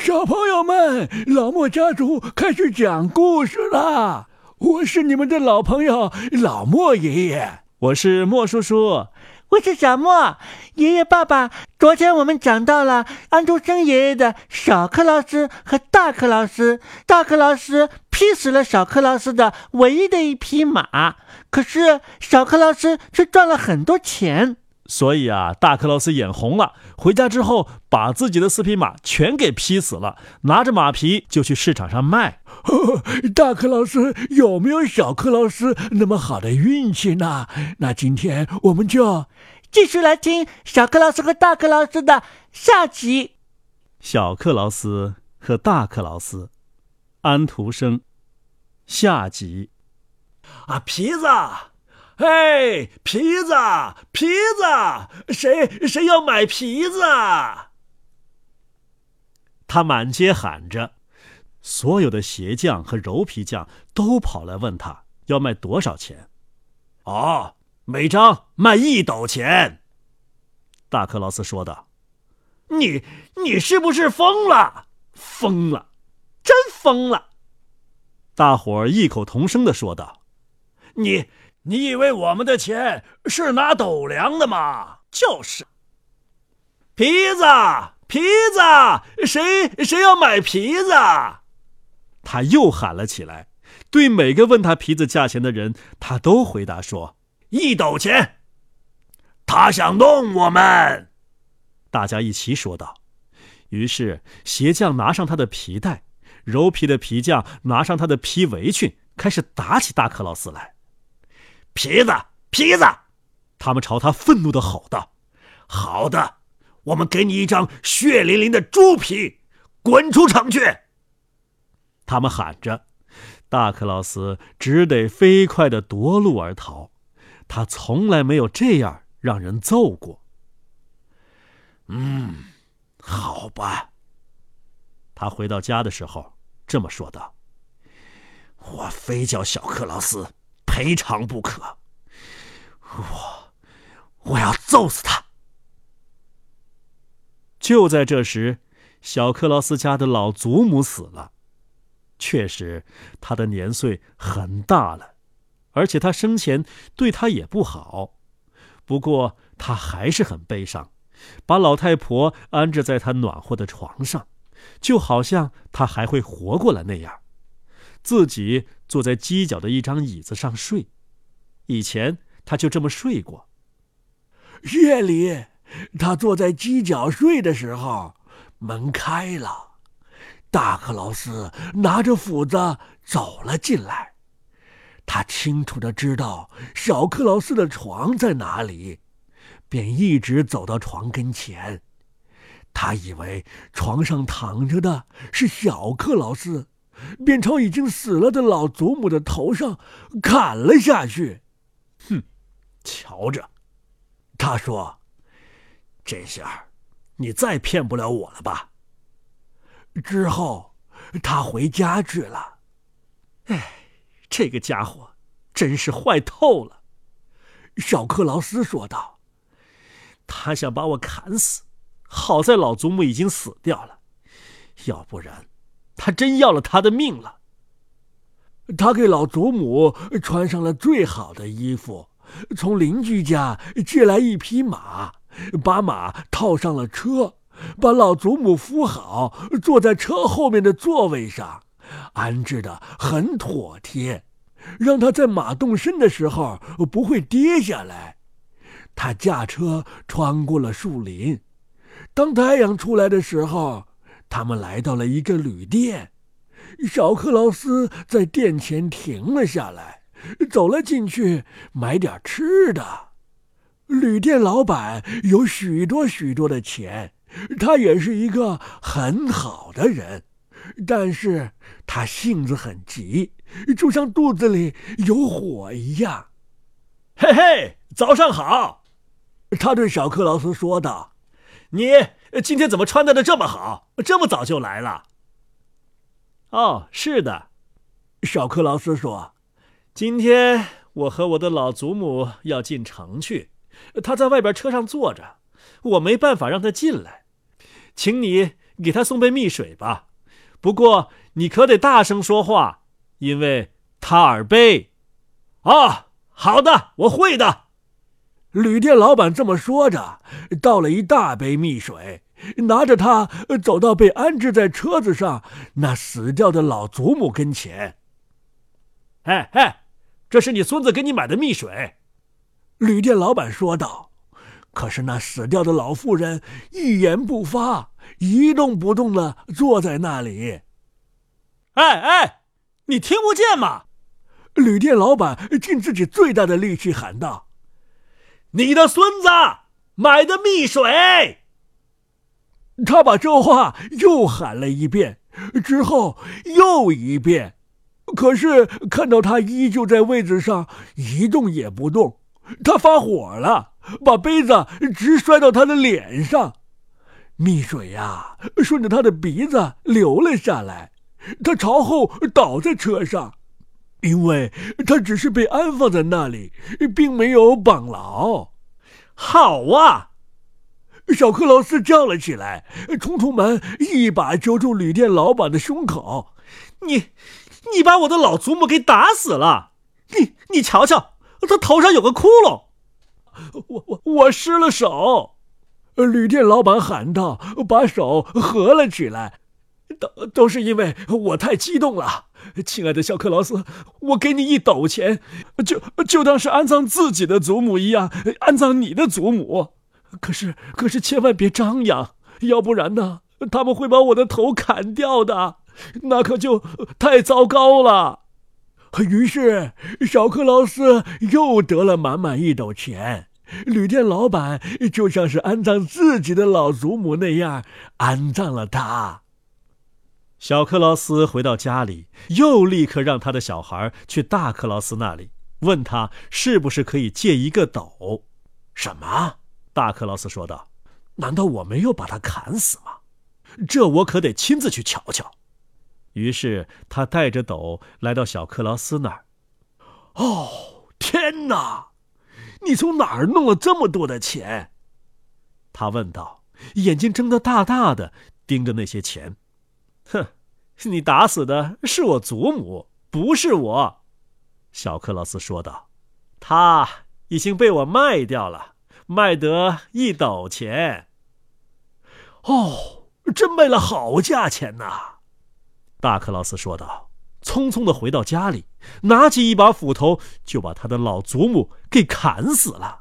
小朋友们，老莫家族开始讲故事啦！我是你们的老朋友老莫爷爷，我是莫叔叔，我是小莫爷爷。爸爸，昨天我们讲到了安徒生爷爷的小克劳斯和大克劳斯，大克劳斯劈死了小克劳斯的唯一的一匹马，可是小克劳斯却赚了很多钱。所以啊，大克劳斯眼红了，回家之后把自己的四匹马全给劈死了，拿着马皮就去市场上卖。大克劳斯有没有小克劳斯那么好的运气呢？那今天我们就继续来听小克劳斯和大克劳斯的下集。小克劳斯和大克劳斯，安徒生，下集。啊，皮子。嘿，皮子，皮子，谁谁要买皮子？他满街喊着，所有的鞋匠和柔皮匠都跑来问他要卖多少钱。哦，每张卖一斗钱。大克劳斯说道：“你你是不是疯了？疯了，真疯了！”大伙儿异口同声的说道：“你。”你以为我们的钱是拿斗量的吗？就是。皮子，皮子，谁谁要买皮子？他又喊了起来。对每个问他皮子价钱的人，他都回答说：“一斗钱。”他想弄我们。大家一起说道。于是鞋匠拿上他的皮带，柔皮的皮匠拿上他的皮围裙，开始打起大克劳斯来。皮子，皮子！他们朝他愤怒的吼道：“好的，我们给你一张血淋淋的猪皮，滚出城去！”他们喊着，大克劳斯只得飞快的夺路而逃。他从来没有这样让人揍过。嗯，好吧。他回到家的时候这么说道：“我非叫小克劳斯。”赔偿不可，我我要揍死他！就在这时，小克劳斯家的老祖母死了。确实，他的年岁很大了，而且他生前对他也不好。不过，他还是很悲伤，把老太婆安置在他暖和的床上，就好像他还会活过来那样。自己坐在犄角的一张椅子上睡，以前他就这么睡过。夜里，他坐在犄角睡的时候，门开了，大克劳斯拿着斧子走了进来。他清楚的知道小克劳斯的床在哪里，便一直走到床跟前。他以为床上躺着的是小克劳斯。便朝已经死了的老祖母的头上砍了下去。哼，瞧着，他说：“这下，你再骗不了我了吧？”之后，他回家去了。哎，这个家伙真是坏透了。”小克劳斯说道。“他想把我砍死，好在老祖母已经死掉了，要不然……”他真要了他的命了。他给老祖母穿上了最好的衣服，从邻居家借来一匹马，把马套上了车，把老祖母扶好，坐在车后面的座位上，安置的很妥帖，让他在马动身的时候不会跌下来。他驾车穿过了树林，当太阳出来的时候。他们来到了一个旅店，小克劳斯在店前停了下来，走了进去买点吃的。旅店老板有许多许多的钱，他也是一个很好的人，但是他性子很急，就像肚子里有火一样。嘿嘿，早上好，他对小克劳斯说道：“你。”今天怎么穿戴的这么好？这么早就来了？哦，是的，小克劳斯说：“今天我和我的老祖母要进城去，他在外边车上坐着，我没办法让他进来，请你给他送杯蜜水吧。不过你可得大声说话，因为他耳背。啊，好的，我会的。旅店老板这么说着，倒了一大杯蜜水，拿着它走到被安置在车子上那死掉的老祖母跟前。哎哎，这是你孙子给你买的蜜水。旅店老板说道。可是那死掉的老妇人一言不发，一动不动的坐在那里。哎哎，你听不见吗？旅店老板尽自己最大的力气喊道：“你的孙子买的蜜水。”他把这话又喊了一遍，之后又一遍。可是看到他依旧在位子上一动也不动，他发火了，把杯子直摔到他的脸上，蜜水呀顺着他的鼻子流了下来，他朝后倒在车上。因为他只是被安放在那里，并没有绑牢。好啊！小克劳斯叫了起来，冲出门，一把揪住旅店老板的胸口：“你，你把我的老祖母给打死了！你，你瞧瞧，他头上有个窟窿。我，我，我失了手！”旅店老板喊道，把手合了起来。都都是因为我太激动了，亲爱的小克劳斯，我给你一斗钱，就就当是安葬自己的祖母一样，安葬你的祖母。可是可是千万别张扬，要不然呢，他们会把我的头砍掉的，那可就太糟糕了。于是小克劳斯又得了满满一斗钱，旅店老板就像是安葬自己的老祖母那样安葬了他。小克劳斯回到家里，又立刻让他的小孩去大克劳斯那里，问他是不是可以借一个斗。什么？大克劳斯说道：“难道我没有把他砍死吗？这我可得亲自去瞧瞧。”于是他带着斗来到小克劳斯那儿。哦，天哪！你从哪儿弄了这么多的钱？他问道，眼睛睁得大大的，盯着那些钱。哼，你打死的是我祖母，不是我。”小克劳斯说道，“他已经被我卖掉了，卖得一斗钱。”哦，真卖了好价钱呐！”大克劳斯说道，匆匆的回到家里，拿起一把斧头就把他的老祖母给砍死了，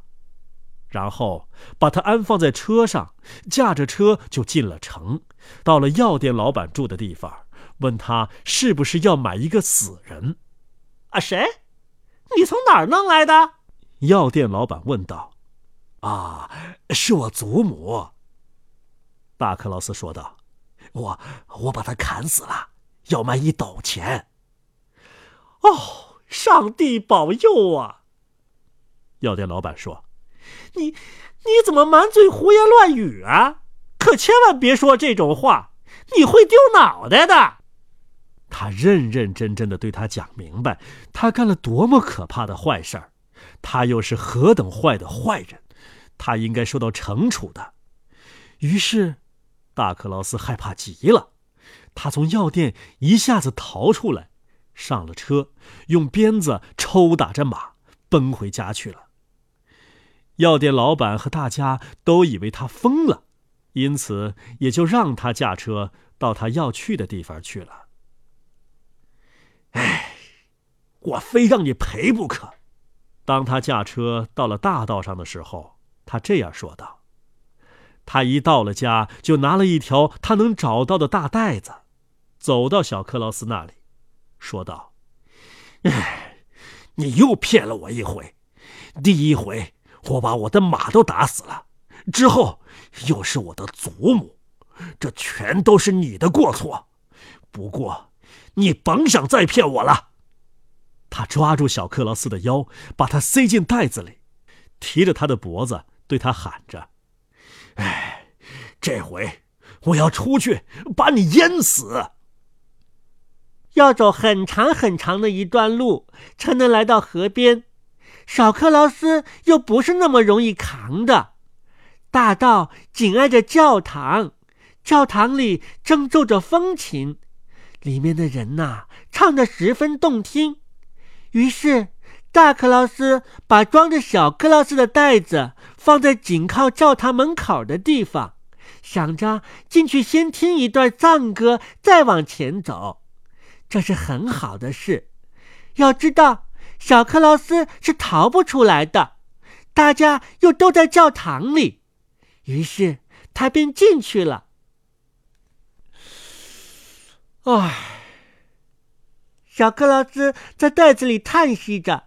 然后把他安放在车上，驾着车就进了城。到了药店老板住的地方，问他是不是要买一个死人。啊，谁？你从哪儿弄来的？药店老板问道。啊，是我祖母。大克劳斯说道。我我把他砍死了，要卖一斗钱。哦，上帝保佑啊！药店老板说：“你你怎么满嘴胡言乱语啊？”可千万别说这种话，你会丢脑袋的。他认认真真的对他讲明白，他干了多么可怕的坏事儿，他又是何等坏的坏人，他应该受到惩处的。于是，大克劳斯害怕极了，他从药店一下子逃出来，上了车，用鞭子抽打着马，奔回家去了。药店老板和大家都以为他疯了。因此，也就让他驾车到他要去的地方去了。哎，我非让你赔不可！当他驾车到了大道上的时候，他这样说道：“他一到了家，就拿了一条他能找到的大袋子，走到小克劳斯那里，说道：‘哎，你又骗了我一回。第一回，我把我的马都打死了。’”之后，又是我的祖母，这全都是你的过错。不过，你甭想再骗我了。他抓住小克劳斯的腰，把他塞进袋子里，提着他的脖子，对他喊着：“哎，这回我要出去把你淹死。要走很长很长的一段路，才能来到河边。小克劳斯又不是那么容易扛的。”大道紧挨着教堂，教堂里正奏着风琴，里面的人呐唱得十分动听。于是，大克劳斯把装着小克劳斯的袋子放在紧靠教堂门口的地方，想着进去先听一段赞歌，再往前走。这是很好的事。要知道，小克劳斯是逃不出来的，大家又都在教堂里，于是他便进去了。唉，小克劳斯在袋子里叹息着，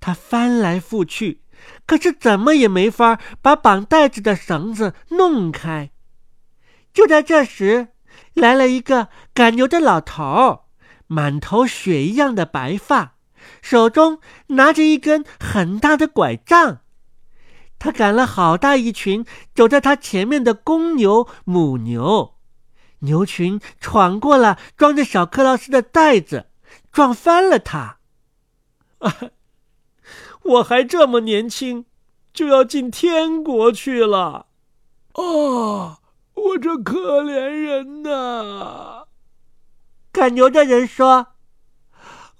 他翻来覆去，可是怎么也没法把绑袋子的绳子弄开。就在这时，来了一个赶牛的老头，满头雪一样的白发，手中拿着一根很大的拐杖。他赶了好大一群走在他前面的公牛、母牛。牛群闯过了装着小克劳斯的袋子，撞翻了他。啊！我还这么年轻，就要进天国去了。啊！我这可怜人呐！赶牛的人说：“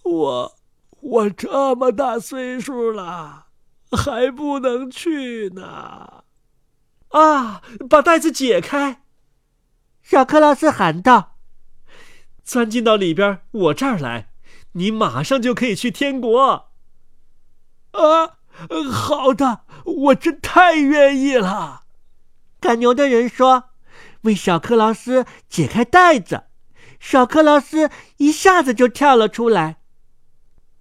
我我这么大岁数了，还不能去呢。”啊！把袋子解开。小克劳斯喊道：“钻进到里边，我这儿来，你马上就可以去天国。”啊，好的，我真太愿意了。赶牛的人说：“为小克劳斯解开袋子。”小克劳斯一下子就跳了出来。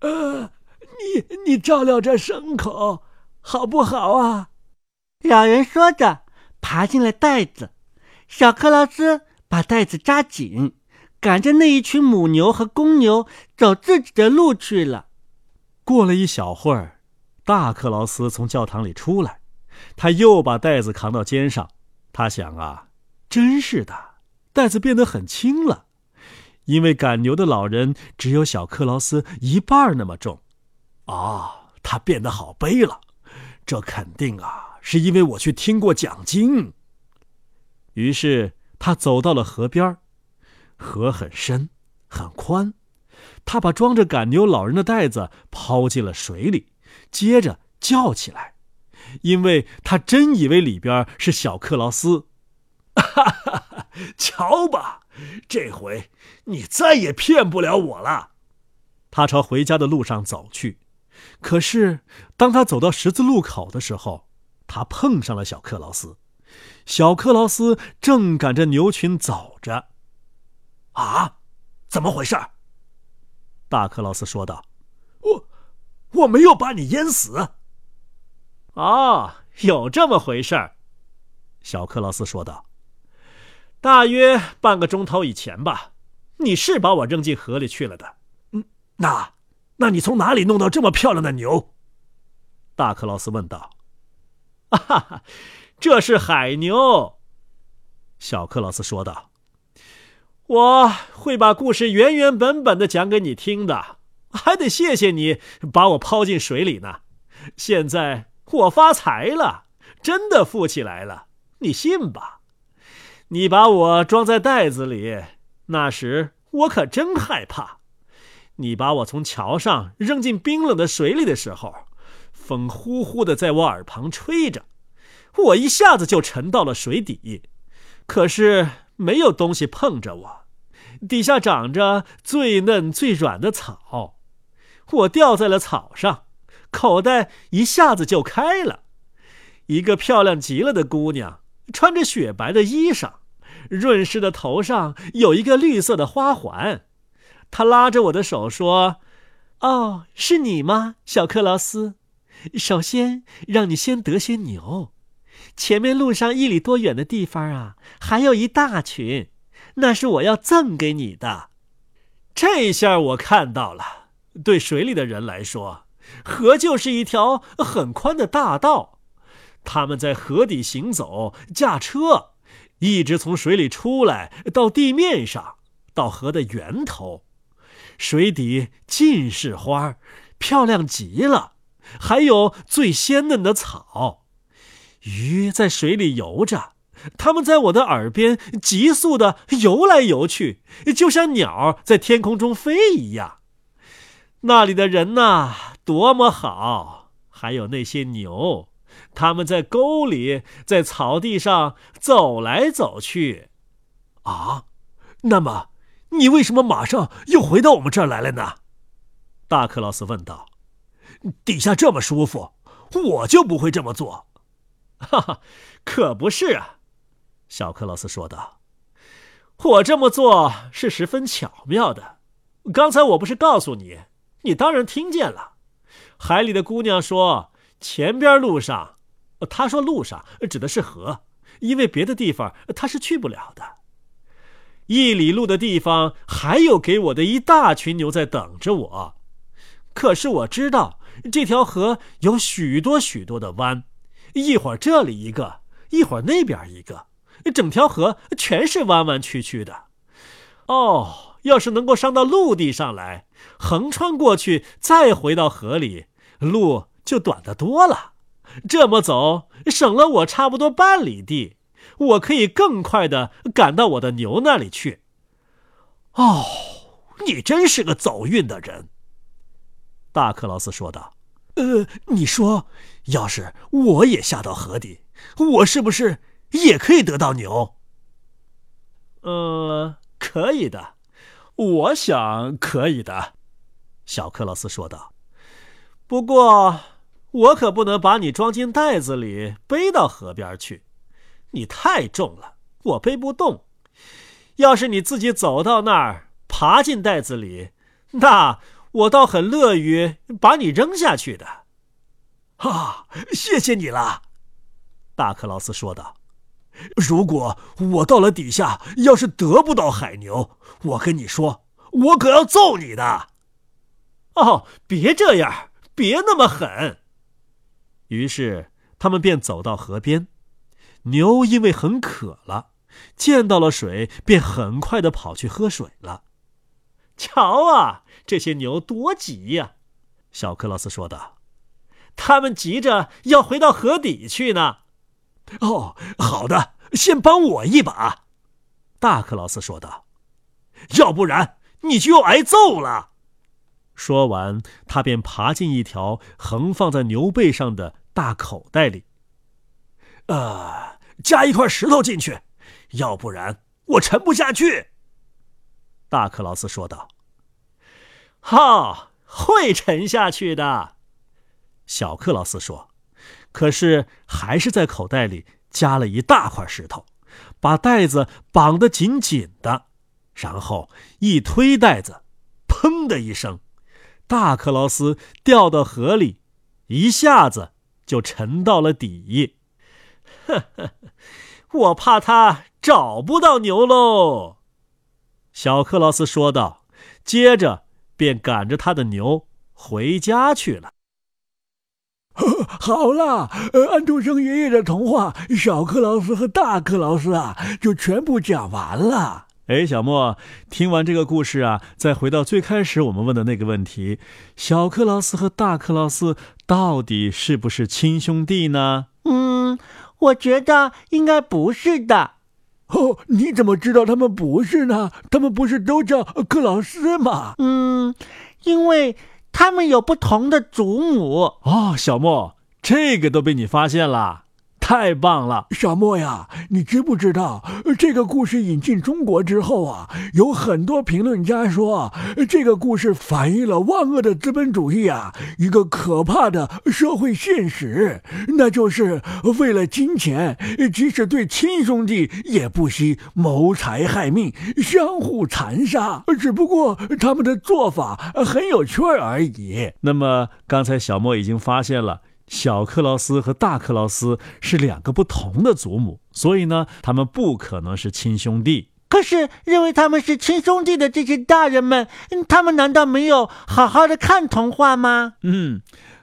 呃，你你照料这牲口好不好啊？两人说着，爬进了袋子。小克劳斯把袋子扎紧，赶着那一群母牛和公牛走自己的路去了。过了一小会儿，大克劳斯从教堂里出来，他又把袋子扛到肩上。他想啊，真是的，袋子变得很轻了，因为赶牛的老人只有小克劳斯一半那么重。啊，他变得好背了，这肯定啊，是因为我去听过讲经。于是他走到了河边河很深，很宽。他把装着赶牛老人的袋子抛进了水里，接着叫起来，因为他真以为里边是小克劳斯。哈哈，瞧吧，这回你再也骗不了我了。他朝回家的路上走去，可是当他走到十字路口的时候，他碰上了小克劳斯。小克劳斯正赶着牛群走着，啊，怎么回事？大克劳斯说道：“我，我没有把你淹死。”哦，有这么回事。小克劳斯说道：“大约半个钟头以前吧，你是把我扔进河里去了的。嗯，那，那你从哪里弄到这么漂亮的牛？”大克劳斯问道。“哈哈。”这是海牛，小克劳斯说道：“我会把故事原原本本的讲给你听的，还得谢谢你把我抛进水里呢。现在我发财了，真的富起来了，你信吧？你把我装在袋子里，那时我可真害怕。你把我从桥上扔进冰冷的水里的时候，风呼呼的在我耳旁吹着。”我一下子就沉到了水底，可是没有东西碰着我，底下长着最嫩最软的草，我掉在了草上，口袋一下子就开了。一个漂亮极了的姑娘，穿着雪白的衣裳，润湿的头上有一个绿色的花环，他拉着我的手说：“哦，是你吗，小克劳斯？首先让你先得些牛。”前面路上一里多远的地方啊，还有一大群，那是我要赠给你的。这下我看到了，对水里的人来说，河就是一条很宽的大道，他们在河底行走，驾车，一直从水里出来到地面上，到河的源头，水底尽是花，漂亮极了，还有最鲜嫩的草。鱼在水里游着，他们在我的耳边急速的游来游去，就像鸟在天空中飞一样。那里的人呐，多么好！还有那些牛，他们在沟里，在草地上走来走去。啊，那么你为什么马上又回到我们这儿来了呢？大克劳斯问道。底下这么舒服，我就不会这么做。哈哈，可不是啊，小克劳斯说道。我这么做是十分巧妙的。刚才我不是告诉你？你当然听见了，海里的姑娘说：“前边路上，他说路上指的是河，因为别的地方他是去不了的。一里路的地方还有给我的一大群牛在等着我。可是我知道这条河有许多许多的弯，一会儿这里一个，一会儿那边一个，整条河全是弯弯曲曲的。哦。”要是能够上到陆地上来，横穿过去，再回到河里，路就短得多了。这么走，省了我差不多半里地，我可以更快的赶到我的牛那里去。哦，你真是个走运的人，大克劳斯说道。呃，你说，要是我也下到河底，我是不是也可以得到牛？呃，可以的。我想可以的，小克劳斯说道。不过，我可不能把你装进袋子里背到河边去，你太重了，我背不动。要是你自己走到那儿，爬进袋子里，那我倒很乐于把你扔下去的。哈，谢谢你了，大克劳斯说道。如果我到了底下，要是得不到海牛，我跟你说，我可要揍你的。哦，别这样，别那么狠。于是他们便走到河边，牛因为很渴了，见到了水，便很快的跑去喝水了。瞧啊，这些牛多急呀！小克劳斯说道：“他们急着要回到河底去呢。”哦，好的，先帮我一把，大克劳斯说道。要不然你就要挨揍了。说完，他便爬进一条横放在牛背上的大口袋里。呃，加一块石头进去，要不然我沉不下去。大克劳斯说道。哈，会沉下去的，小克劳斯说。可是还是在口袋里加了一大块石头，把袋子绑得紧紧的，然后一推袋子，砰的一声，大克劳斯掉到河里，一下子就沉到了底。呵呵，我怕他找不到牛喽。小克劳斯说道，接着便赶着他的牛回家去了。好了，呃，安徒生爷爷的童话《小克劳斯和大克劳斯》啊，就全部讲完了。哎，小莫，听完这个故事啊，再回到最开始我们问的那个问题：小克劳斯和大克劳斯到底是不是亲兄弟呢？嗯，我觉得应该不是的。哦，你怎么知道他们不是呢？他们不是都叫克劳斯吗？嗯，因为。他们有不同的祖母哦，小莫，这个都被你发现了。太棒了，小莫呀！你知不知道，这个故事引进中国之后啊，有很多评论家说，这个故事反映了万恶的资本主义啊，一个可怕的社会现实，那就是为了金钱，即使对亲兄弟也不惜谋财害命，相互残杀。只不过他们的做法很有趣而已。那么，刚才小莫已经发现了。小克劳斯和大克劳斯是两个不同的祖母，所以呢，他们不可能是亲兄弟。可是，认为他们是亲兄弟的这些大人们，他们难道没有好好的看童话吗？嗯。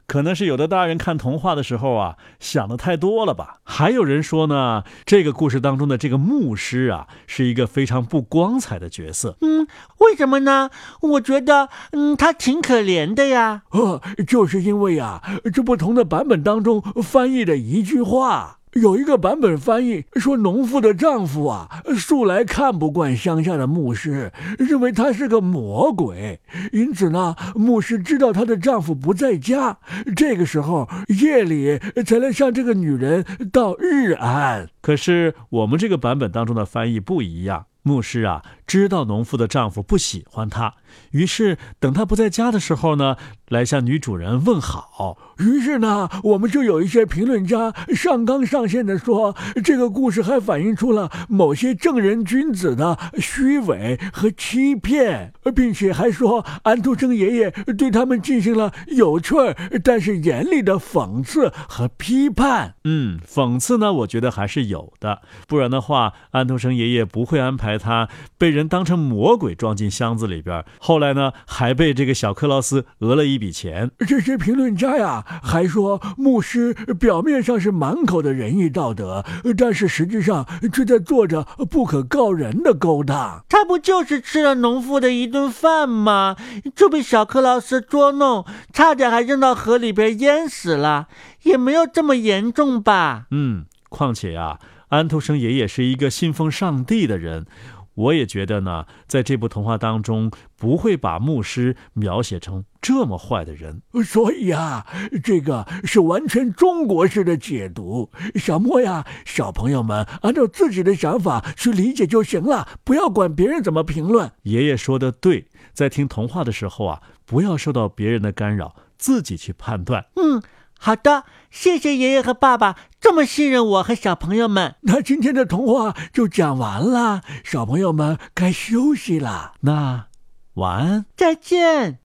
可能是有的大人看童话的时候啊，想的太多了吧？还有人说呢，这个故事当中的这个牧师啊，是一个非常不光彩的角色。嗯，为什么呢？我觉得，嗯，他挺可怜的呀。呃，就是因为啊，这不同的版本当中翻译的一句话。有一个版本翻译说，农妇的丈夫啊，素来看不惯乡下的牧师，认为他是个魔鬼，因此呢，牧师知道她的丈夫不在家，这个时候夜里才能向这个女人道日安。可是我们这个版本当中的翻译不一样。牧师啊，知道农妇的丈夫不喜欢她，于是等她不在家的时候呢，来向女主人问好。于是呢，我们就有一些评论家上纲上线的说，这个故事还反映出了某些正人君子的虚伪和欺骗，并且还说安徒生爷爷对他们进行了有趣但是严厉的讽刺和批判。嗯，讽刺呢，我觉得还是有的，不然的话，安徒生爷爷不会安排。他被人当成魔鬼装进箱子里边，后来呢，还被这个小克劳斯讹了一笔钱。这些评论家呀，还说牧师表面上是满口的仁义道德，但是实际上却在做着不可告人的勾当。他不就是吃了农妇的一顿饭吗？就被小克劳斯捉弄，差点还扔到河里边淹死了，也没有这么严重吧？嗯，况且呀。安徒生爷爷是一个信奉上帝的人，我也觉得呢，在这部童话当中不会把牧师描写成这么坏的人。所以啊，这个是完全中国式的解读。小莫呀，小朋友们按照自己的想法去理解就行了，不要管别人怎么评论。爷爷说的对，在听童话的时候啊，不要受到别人的干扰，自己去判断。嗯。好的，谢谢爷爷和爸爸这么信任我和小朋友们。那今天的童话就讲完了，小朋友们该休息了。那晚安，再见。